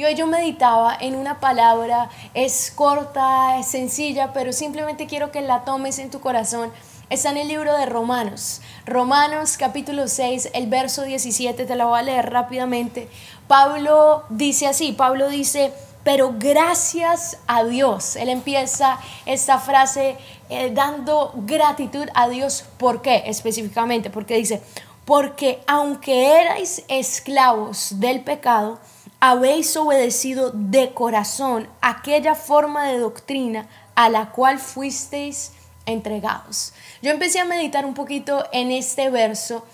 Y hoy yo meditaba en una palabra, es corta, es sencilla, pero simplemente quiero que la tomes en tu corazón. Está en el libro de Romanos. Romanos capítulo 6, el verso 17, te la voy a leer rápidamente. Pablo dice así, Pablo dice, pero gracias a Dios. Él empieza esta frase eh, dando gratitud a Dios. ¿Por qué específicamente? Porque dice, porque aunque erais esclavos del pecado, habéis obedecido de corazón aquella forma de doctrina a la cual fuisteis entregados. Yo empecé a meditar un poquito en este verso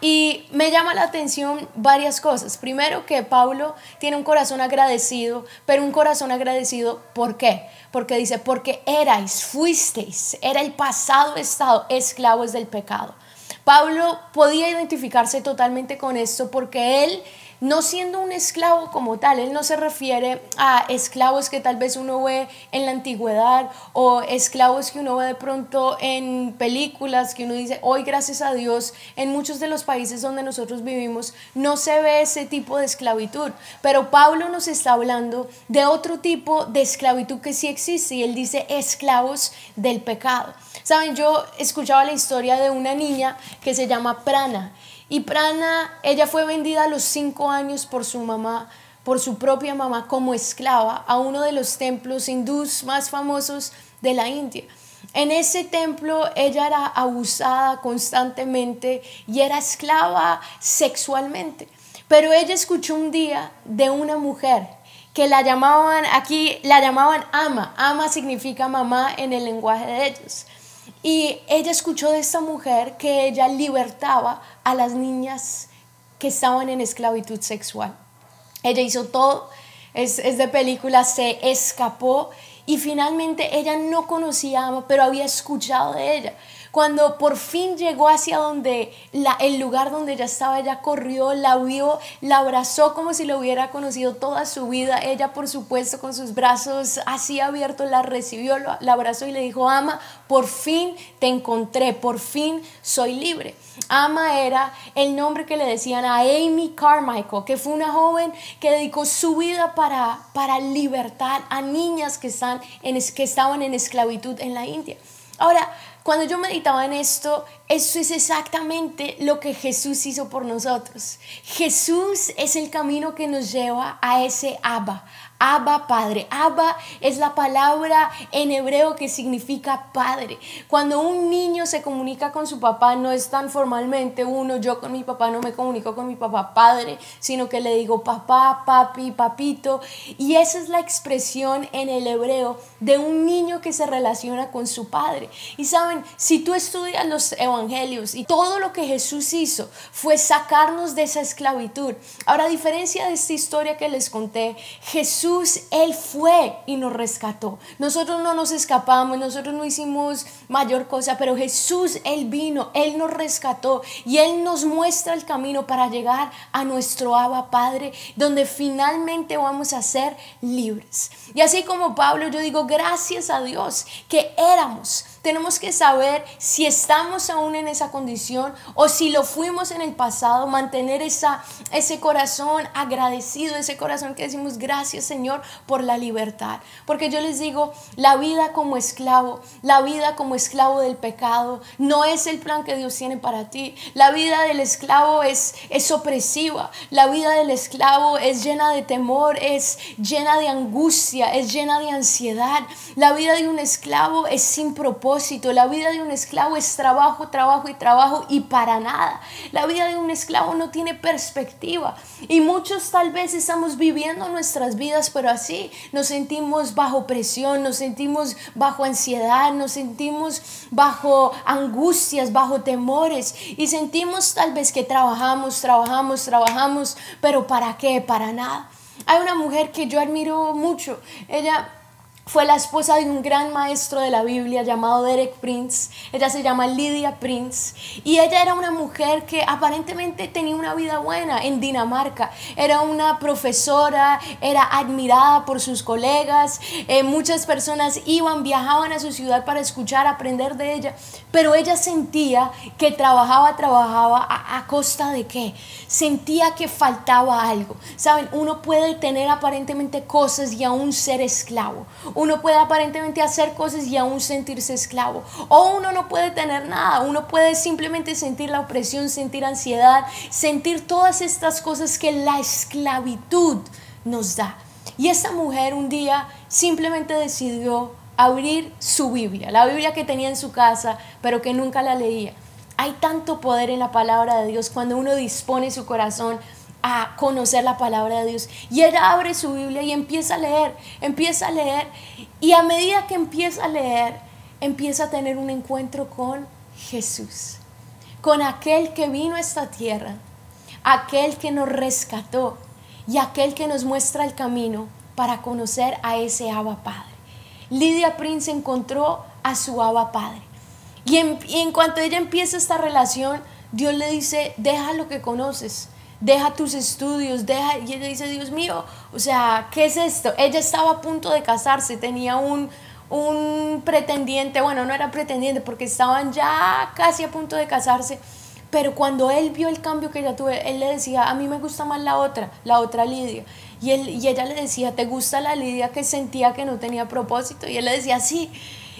y me llama la atención varias cosas. Primero que Pablo tiene un corazón agradecido, pero un corazón agradecido ¿por qué? Porque dice, porque erais, fuisteis, era el pasado estado esclavos del pecado. Pablo podía identificarse totalmente con esto porque él no siendo un esclavo como tal, él no se refiere a esclavos que tal vez uno ve en la antigüedad o esclavos que uno ve de pronto en películas, que uno dice, hoy gracias a Dios, en muchos de los países donde nosotros vivimos no se ve ese tipo de esclavitud, pero Pablo nos está hablando de otro tipo de esclavitud que sí existe y él dice esclavos del pecado. Saben, yo escuchaba la historia de una niña que se llama Prana y Prana, ella fue vendida a los cinco años por su mamá, por su propia mamá, como esclava a uno de los templos hindús más famosos de la India. En ese templo ella era abusada constantemente y era esclava sexualmente. Pero ella escuchó un día de una mujer que la llamaban, aquí la llamaban ama. Ama significa mamá en el lenguaje de ellos. Y ella escuchó de esta mujer que ella libertaba a las niñas que estaban en esclavitud sexual. Ella hizo todo, es, de película, se escapó y finalmente ella no conocía a Ama, pero había escuchado de ella. Cuando por fin llegó hacia donde la, el lugar donde ella estaba, ella corrió, la vio, la abrazó como si lo hubiera conocido toda su vida. Ella, por supuesto, con sus brazos así abiertos, la recibió, la abrazó y le dijo, ama, por fin te encontré, por fin soy libre. Ama era el nombre que le decían a Amy Carmichael, que fue una joven que dedicó su vida para, para libertar a niñas que, están en, que estaban en esclavitud en la India. Ahora, cuando yo meditaba en esto, eso es exactamente lo que Jesús hizo por nosotros. Jesús es el camino que nos lleva a ese Abba, Abba Padre. Abba es la palabra en hebreo que significa padre. Cuando un niño se comunica con su papá, no es tan formalmente uno, yo con mi papá no me comunico con mi papá padre, sino que le digo papá, papi, papito. Y esa es la expresión en el hebreo de un niño que se relaciona con su padre. Y saben, si tú estudias los evangelios y todo lo que Jesús hizo fue sacarnos de esa esclavitud. Ahora, a diferencia de esta historia que les conté, Jesús él fue y nos rescató. Nosotros no nos escapamos, nosotros no hicimos mayor cosa, pero Jesús, Él vino, Él nos rescató y Él nos muestra el camino para llegar a nuestro Abba Padre, donde finalmente vamos a ser libres. Y así como Pablo, yo digo, gracias a Dios que éramos tenemos que saber si estamos aún en esa condición o si lo fuimos en el pasado, mantener esa, ese corazón agradecido, ese corazón que decimos gracias Señor por la libertad. Porque yo les digo, la vida como esclavo, la vida como esclavo del pecado, no es el plan que Dios tiene para ti. La vida del esclavo es, es opresiva, la vida del esclavo es llena de temor, es llena de angustia, es llena de ansiedad. La vida de un esclavo es sin propósito la vida de un esclavo es trabajo, trabajo y trabajo y para nada. La vida de un esclavo no tiene perspectiva. Y muchos tal vez estamos viviendo nuestras vidas, pero así nos sentimos bajo presión, nos sentimos bajo ansiedad, nos sentimos bajo angustias, bajo temores. Y sentimos tal vez que trabajamos, trabajamos, trabajamos, pero ¿para qué? Para nada. Hay una mujer que yo admiro mucho. Ella fue la esposa de un gran maestro de la Biblia llamado Derek Prince. Ella se llama Lydia Prince. Y ella era una mujer que aparentemente tenía una vida buena en Dinamarca. Era una profesora, era admirada por sus colegas. Eh, muchas personas iban, viajaban a su ciudad para escuchar, aprender de ella. Pero ella sentía que trabajaba, trabajaba a, a costa de qué? Sentía que faltaba algo. Saben, uno puede tener aparentemente cosas y aún ser esclavo uno puede aparentemente hacer cosas y aún sentirse esclavo. O uno no puede tener nada, uno puede simplemente sentir la opresión, sentir ansiedad, sentir todas estas cosas que la esclavitud nos da. Y esta mujer un día simplemente decidió abrir su Biblia, la Biblia que tenía en su casa, pero que nunca la leía. Hay tanto poder en la palabra de Dios cuando uno dispone su corazón a conocer la palabra de Dios. Y ella abre su Biblia y empieza a leer, empieza a leer. Y a medida que empieza a leer, empieza a tener un encuentro con Jesús, con aquel que vino a esta tierra, aquel que nos rescató y aquel que nos muestra el camino para conocer a ese Abba Padre. Lidia Prince encontró a su Abba Padre. Y en cuanto ella empieza esta relación, Dios le dice, deja lo que conoces, deja tus estudios, deja, y ella dice, Dios mío, o sea, ¿qué es esto? Ella estaba a punto de casarse, tenía un, un pretendiente, bueno, no era pretendiente porque estaban ya casi a punto de casarse, pero cuando él vio el cambio que ella tuve, él le decía, a mí me gusta más la otra, la otra Lidia. Y, él, y ella le decía, ¿te gusta la Lidia que sentía que no tenía propósito? Y él le decía, sí.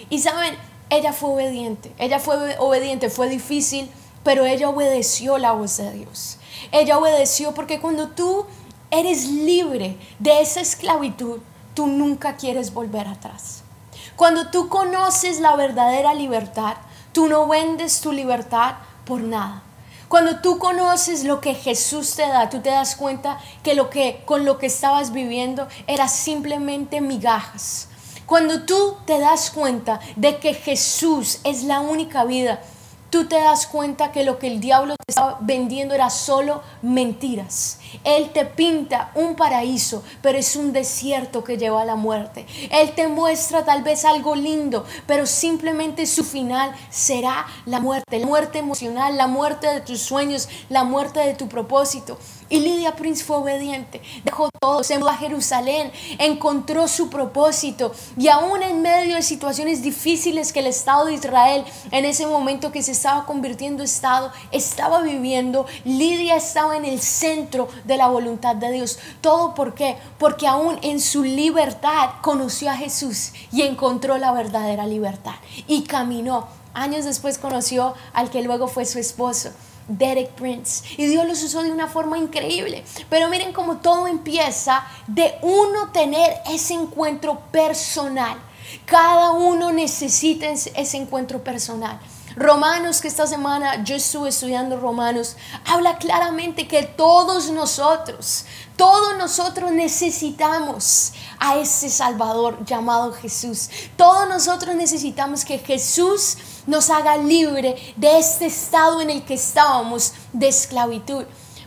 Y saben, ella fue obediente, ella fue obediente, fue difícil, pero ella obedeció la voz de Dios. Ella obedeció porque cuando tú eres libre de esa esclavitud, tú nunca quieres volver atrás. Cuando tú conoces la verdadera libertad, tú no vendes tu libertad por nada. Cuando tú conoces lo que Jesús te da, tú te das cuenta que lo que con lo que estabas viviendo era simplemente migajas. Cuando tú te das cuenta de que Jesús es la única vida tú te das cuenta que lo que el diablo te estaba vendiendo era solo mentiras. Él te pinta un paraíso, pero es un desierto que lleva a la muerte. Él te muestra tal vez algo lindo, pero simplemente su final será la muerte, la muerte emocional, la muerte de tus sueños, la muerte de tu propósito. Y Lidia Prince fue obediente, dejó todo, se mudó a Jerusalén, encontró su propósito y aún en medio de situaciones difíciles que el Estado de Israel en ese momento que se estaba convirtiendo en Estado estaba viviendo, Lidia estaba en el centro de la voluntad de Dios. ¿Todo por qué? Porque aún en su libertad conoció a Jesús y encontró la verdadera libertad y caminó. Años después conoció al que luego fue su esposo. Derek Prince. Y Dios los usó de una forma increíble. Pero miren cómo todo empieza de uno tener ese encuentro personal. Cada uno necesita ese encuentro personal. Romanos, que esta semana yo estuve estudiando Romanos, habla claramente que todos nosotros, todos nosotros necesitamos a ese Salvador llamado Jesús. Todos nosotros necesitamos que Jesús nos haga libre de este estado en el que estábamos de esclavitud.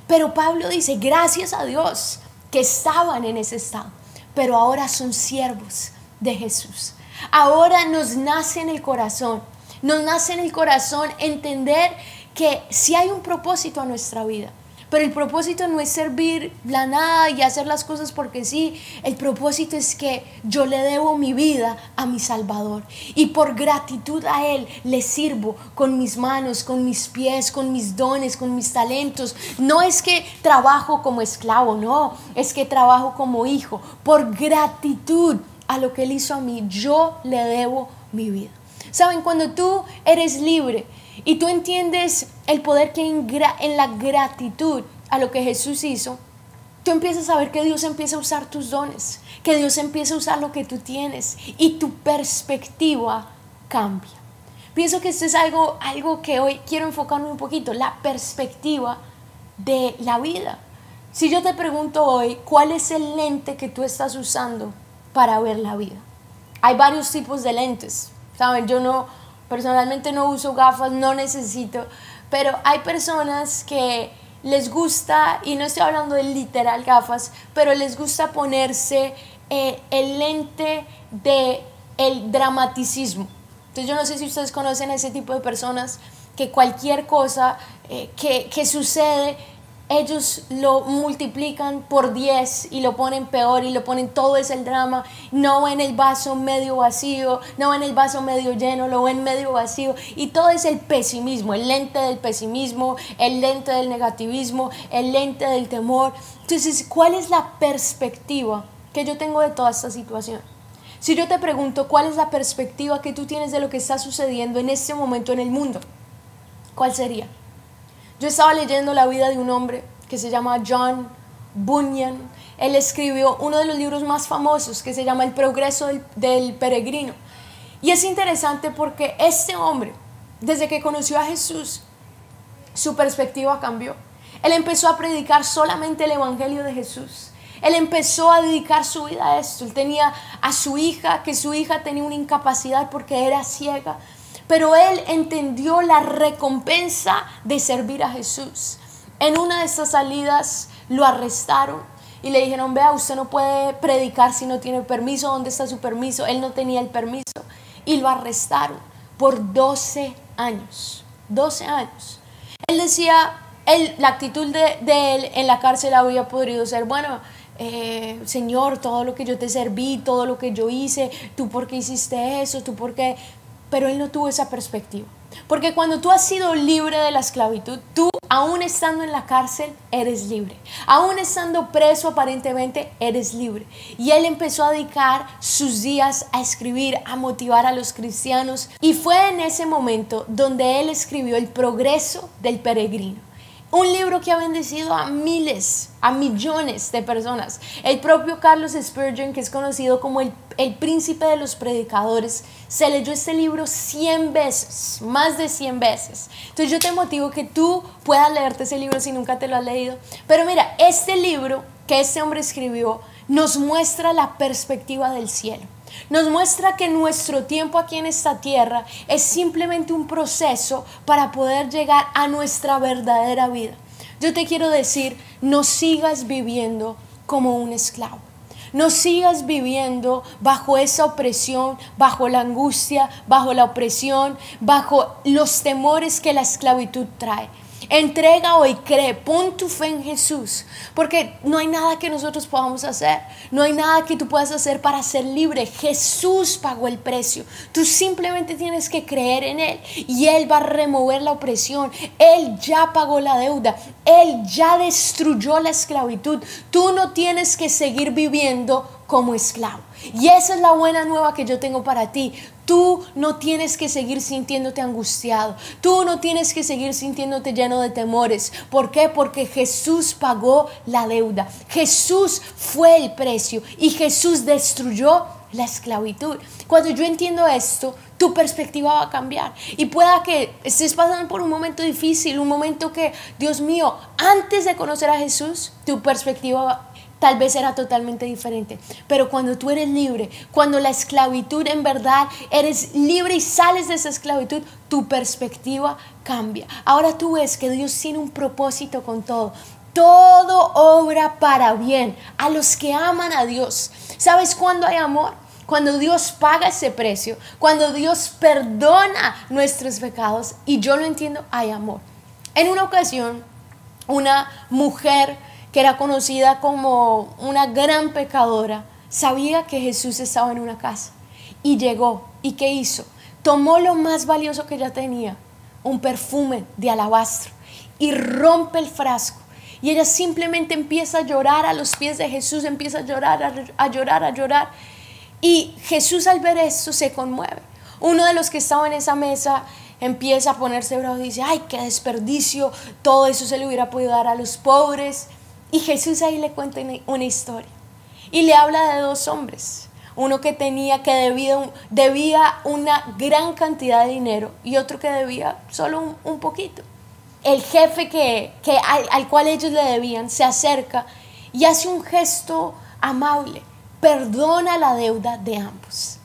Pero Pablo dice, gracias a Dios que estaban en ese estado, pero ahora son siervos de Jesús. Ahora nos nace en el corazón, nos nace en el corazón entender que si hay un propósito a nuestra vida, pero el propósito no es servir la nada y hacer las cosas porque sí. El propósito es que yo le debo mi vida a mi Salvador. Y por gratitud a Él le sirvo con mis manos, con mis pies, con mis dones, con mis talentos. No es que trabajo como esclavo, no. Es que trabajo como hijo. Por gratitud a lo que Él hizo a mí, yo le debo mi vida. Saben, cuando tú eres libre, y tú entiendes el poder que hay en, la gratitud a lo que Jesús hizo, tú empiezas a ver que Dios empieza a usar tus dones, que Dios empieza a usar lo que tú tienes y tu perspectiva cambia. Pienso que esto es algo, algo que hoy quiero enfocarme un poquito, la perspectiva de la vida. Si yo te pregunto hoy, ¿cuál es el lente que tú estás usando para ver la vida? Hay varios tipos de lentes, ¿saben? Yo no, Personalmente no uso gafas, no necesito, pero hay personas que les gusta, y no estoy hablando de literal gafas, pero les gusta ponerse eh, el lente de el dramaticismo. Entonces yo no sé si ustedes conocen a ese tipo de personas que cualquier cosa eh, que, que sucede ellos lo multiplican por 10 y lo ponen peor y lo ponen todo es el drama, no ven el vaso medio vacío, no ven el vaso medio lleno, lo ven medio vacío y todo es el pesimismo, el lente del pesimismo, el lente del negativismo, el lente del temor. Entonces, ¿cuál es la perspectiva que yo tengo de toda esta situación? Si yo te pregunto cuál es la perspectiva que tú tienes de lo que está sucediendo en este momento en el mundo, ¿cuál sería? Yo estaba leyendo la vida de un hombre que se llama John Bunyan. Él escribió uno de los libros más famosos que se llama El progreso del, peregrino. Y es interesante porque este hombre, desde que conoció a Jesús, su perspectiva cambió. Él empezó a predicar solamente el Evangelio de Jesús. Él empezó a dedicar su vida a esto. Él tenía a su hija, que su hija tenía una incapacidad porque era ciega pero él entendió la recompensa de servir a Jesús. En una de estas salidas lo arrestaron y le dijeron, vea, usted no puede predicar si no tiene permiso, ¿dónde está su permiso? Él no tenía el permiso y lo arrestaron por 12 años, 12 años. Él decía, la actitud de, él en la cárcel había podido ser, bueno, eh, Señor, todo lo que yo te serví, todo lo que yo hice, tú por qué hiciste eso, tú por qué pero él no tuvo esa perspectiva. Porque cuando tú has sido libre de la esclavitud, tú, aún estando en la cárcel, eres libre. Aún estando preso aparentemente, eres libre. Y él empezó a dedicar sus días a escribir, a motivar a los cristianos. Y fue en ese momento donde él escribió El progreso del peregrino. Un libro que ha bendecido a miles, a millones de personas. El propio Carlos Spurgeon, que es conocido como el, el príncipe de los predicadores, se leyó este libro 100 veces, más de 100 veces. Entonces yo te motivo que tú puedas leerte ese libro si nunca te lo has leído. Pero mira, este libro que este hombre escribió nos muestra la perspectiva del cielo. Nos muestra que nuestro tiempo aquí en esta tierra es simplemente un proceso para poder llegar a nuestra verdadera vida. Yo te quiero decir, no sigas viviendo como un esclavo. No sigas viviendo bajo esa opresión, bajo la angustia, bajo la opresión, bajo los temores que la esclavitud trae. Entrega hoy, cree, pon tu fe en Jesús, porque no hay nada que nosotros podamos hacer, no hay nada que tú puedas hacer para ser libre. Jesús pagó el precio, tú simplemente tienes que creer en Él y Él va a remover la opresión, Él ya pagó la deuda, Él ya destruyó la esclavitud, tú no tienes que seguir viviendo como esclavo. Y esa es la buena nueva que yo tengo para ti. Tú no tienes que seguir sintiéndote angustiado. Tú no tienes que seguir sintiéndote lleno de temores. ¿Por qué? Porque Jesús pagó la deuda. Jesús fue el precio y Jesús destruyó la esclavitud. Cuando yo entiendo esto, tu perspectiva va a cambiar. Y pueda que estés pasando por un momento difícil, un momento que, Dios mío, antes de conocer a Jesús, tu perspectiva tal vez era totalmente diferente. Pero cuando tú eres libre, cuando la esclavitud en verdad eres libre y sales de esa esclavitud, tu perspectiva cambia. Ahora tú ves que Dios tiene un propósito con todo. Todo obra para bien a los que aman a Dios. ¿Sabes cuándo hay amor? Cuando Dios paga ese precio, cuando Dios perdona nuestros pecados y yo lo entiendo, hay amor. En una ocasión, una mujer era conocida como una gran pecadora, sabía que Jesús estaba en una casa y llegó. ¿Y qué hizo? Tomó lo más valioso que ella tenía, un perfume de alabastro, y rompe el frasco. Y ella simplemente empieza a llorar a los pies de Jesús, empieza a llorar, a, llorar, a llorar. Y Jesús al ver esto se conmueve. Uno de los que estaba en esa mesa empieza a ponerse bravo y dice, ay, qué desperdicio, todo eso se le hubiera podido dar a los pobres. Y Jesús ahí le cuenta una historia y le habla de dos hombres. Uno que tenía que debía, debía una gran cantidad de dinero y otro que debía solo un, poquito. El jefe que, al, al cual ellos le debían se acerca y hace un gesto amable, perdona la deuda de ambos.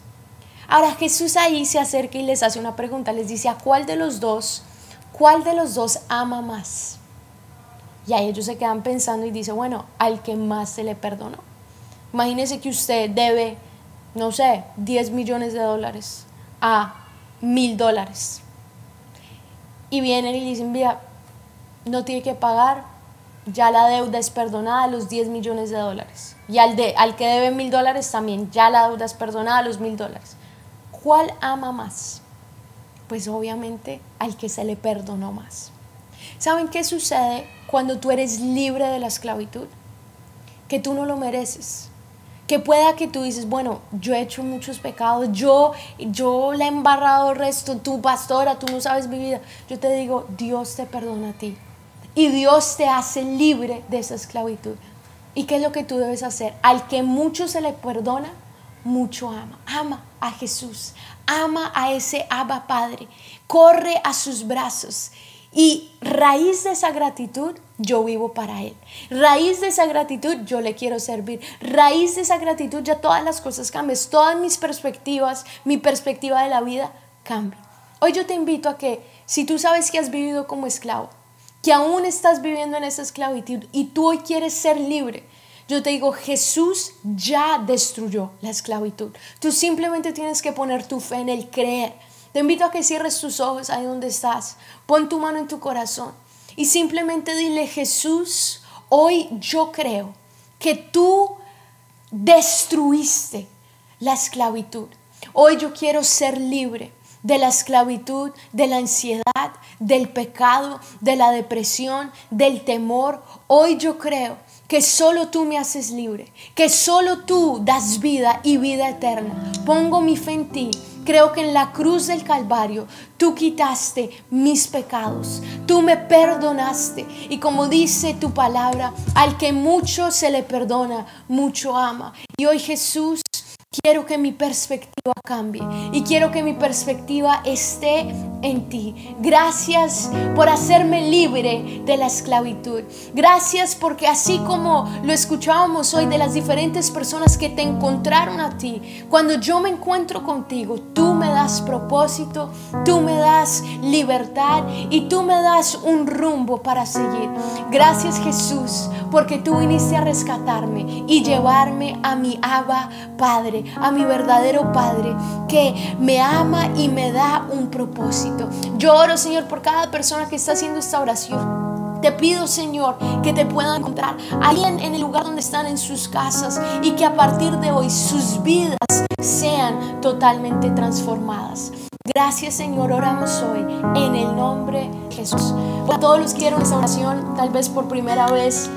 Ahora Jesús ahí se acerca y les hace una pregunta, les dice, ¿a cuál de los dos, cuál de los dos ama más? Y ahí ellos se quedan pensando y dicen, bueno, al que más se le perdonó. Imagínese que usted debe, no sé, 10 millones de dólares a mil dólares. Y vienen y dicen, mira, no tiene que pagar, ya la deuda es perdonada, los 10 millones de dólares. Y al, de, al que debe mil dólares también, ya la deuda es perdonada, los mil dólares. ¿Cuál ama más? Pues obviamente al que se le perdonó más. ¿Saben qué sucede cuando tú eres libre de la esclavitud? Que tú no lo mereces. Que pueda que tú dices, bueno, yo he hecho muchos pecados, yo, yo le he embarrado el resto, tú pastora, tú no sabes mi vida. Yo te digo, Dios te perdona a ti. Y Dios te hace libre de esa esclavitud. ¿Y qué es lo que tú debes hacer? Al que mucho se le perdona, mucho ama. Ama a Jesús. Ama a ese Abba Padre. Corre a sus brazos. Y raíz de esa gratitud, yo vivo para Él. Raíz de esa gratitud, yo le quiero servir. Raíz de esa gratitud, ya todas las cosas cambian. Todas mis perspectivas, mi perspectiva de la vida cambia. Hoy yo te invito a que, si tú sabes que has vivido como esclavo, que aún estás viviendo en esa esclavitud y tú hoy quieres ser libre, yo te digo, Jesús ya destruyó la esclavitud. Tú simplemente tienes que poner tu fe en el creer. Te invito a que cierres tus ojos ahí donde estás. Pon tu mano en tu corazón y simplemente dile, Jesús, hoy yo creo que tú destruiste la esclavitud. Hoy yo quiero ser libre de la esclavitud, de la ansiedad, del pecado, de la depresión, del temor. Hoy yo creo que solo tú me haces libre, que solo tú das vida y vida eterna. Pongo mi fe en ti. Creo que en la cruz del Calvario tú quitaste mis pecados, tú me perdonaste y como dice tu palabra, al que mucho se le perdona, mucho ama. Y hoy Jesús Quiero que mi perspectiva cambie y quiero que mi perspectiva esté en ti. Gracias por hacerme libre de la esclavitud. Gracias porque así como lo escuchábamos hoy de las diferentes personas que te encontraron a ti, cuando yo me encuentro contigo, tú me das propósito, tú me das libertad y tú me das un rumbo para seguir. Gracias Jesús porque tú viniste a rescatarme y llevarme a mi Abba Padre a mi verdadero Padre que me ama y me da un propósito. Yo oro, Señor, por cada persona que está haciendo esta oración. Te pido, Señor, que te puedan encontrar alguien en el lugar donde están en sus casas y que a partir de hoy sus vidas sean totalmente transformadas. Gracias, Señor. Oramos hoy en el nombre de Jesús. Para todos los que quieren esta oración, tal vez por primera vez,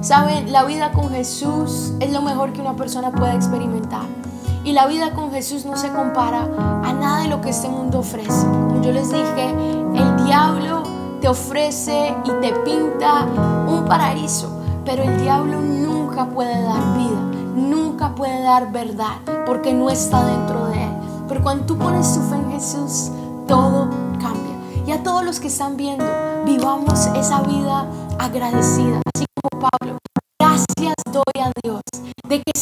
Saben, la vida con Jesús es lo mejor que una persona puede experimentar. Y la vida con Jesús no se compara a nada de lo que este mundo ofrece. Como yo les dije, el diablo te ofrece y te pinta un paraíso, pero el diablo nunca puede dar vida, nunca puede dar verdad, porque no está dentro de él. Pero cuando tú pones tu fe en Jesús, todo cambia. Y a todos los que están viendo, vivamos esa vida agradecida, así como Pablo. Gracias doy a Dios de que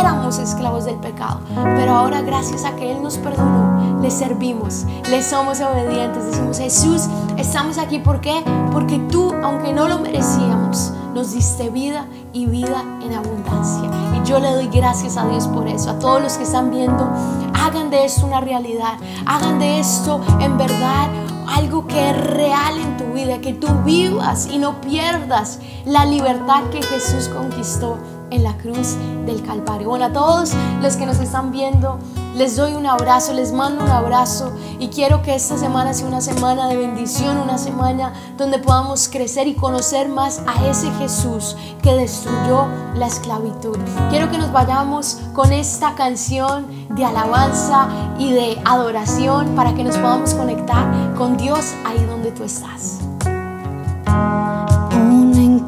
éramos esclavos del pecado, pero ahora gracias a que Él nos perdonó, le servimos, le somos obedientes. Decimos, Jesús, estamos aquí, ¿por qué? Porque tú, aunque no lo merecíamos, nos diste vida y vida en abundancia. Y yo le doy gracias a Dios por eso. A todos los que están viendo, hagan de esto una realidad, hagan de esto en verdad algo que es real en tu vida, que tú vivas y no pierdas la libertad que Jesús conquistó en la cruz del Calvario. Bueno, a todos los que nos están viendo, les doy un abrazo, les mando un abrazo y quiero que esta semana sea una semana de bendición, una semana donde podamos crecer y conocer más a ese Jesús que destruyó la esclavitud. Quiero que nos vayamos con esta canción de alabanza y de adoración para que nos podamos conectar con Dios ahí donde tú estás.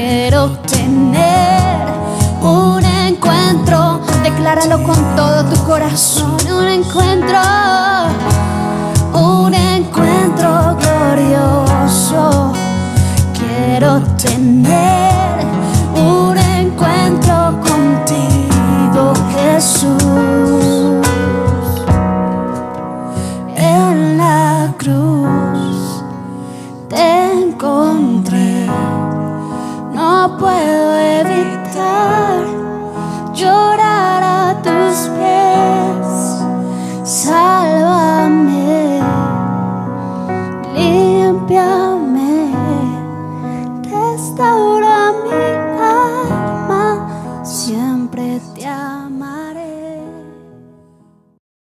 quiero tener un encuentro. Decláralo con todo tu corazón. Un encuentro, un encuentro glorioso. Quiero tener.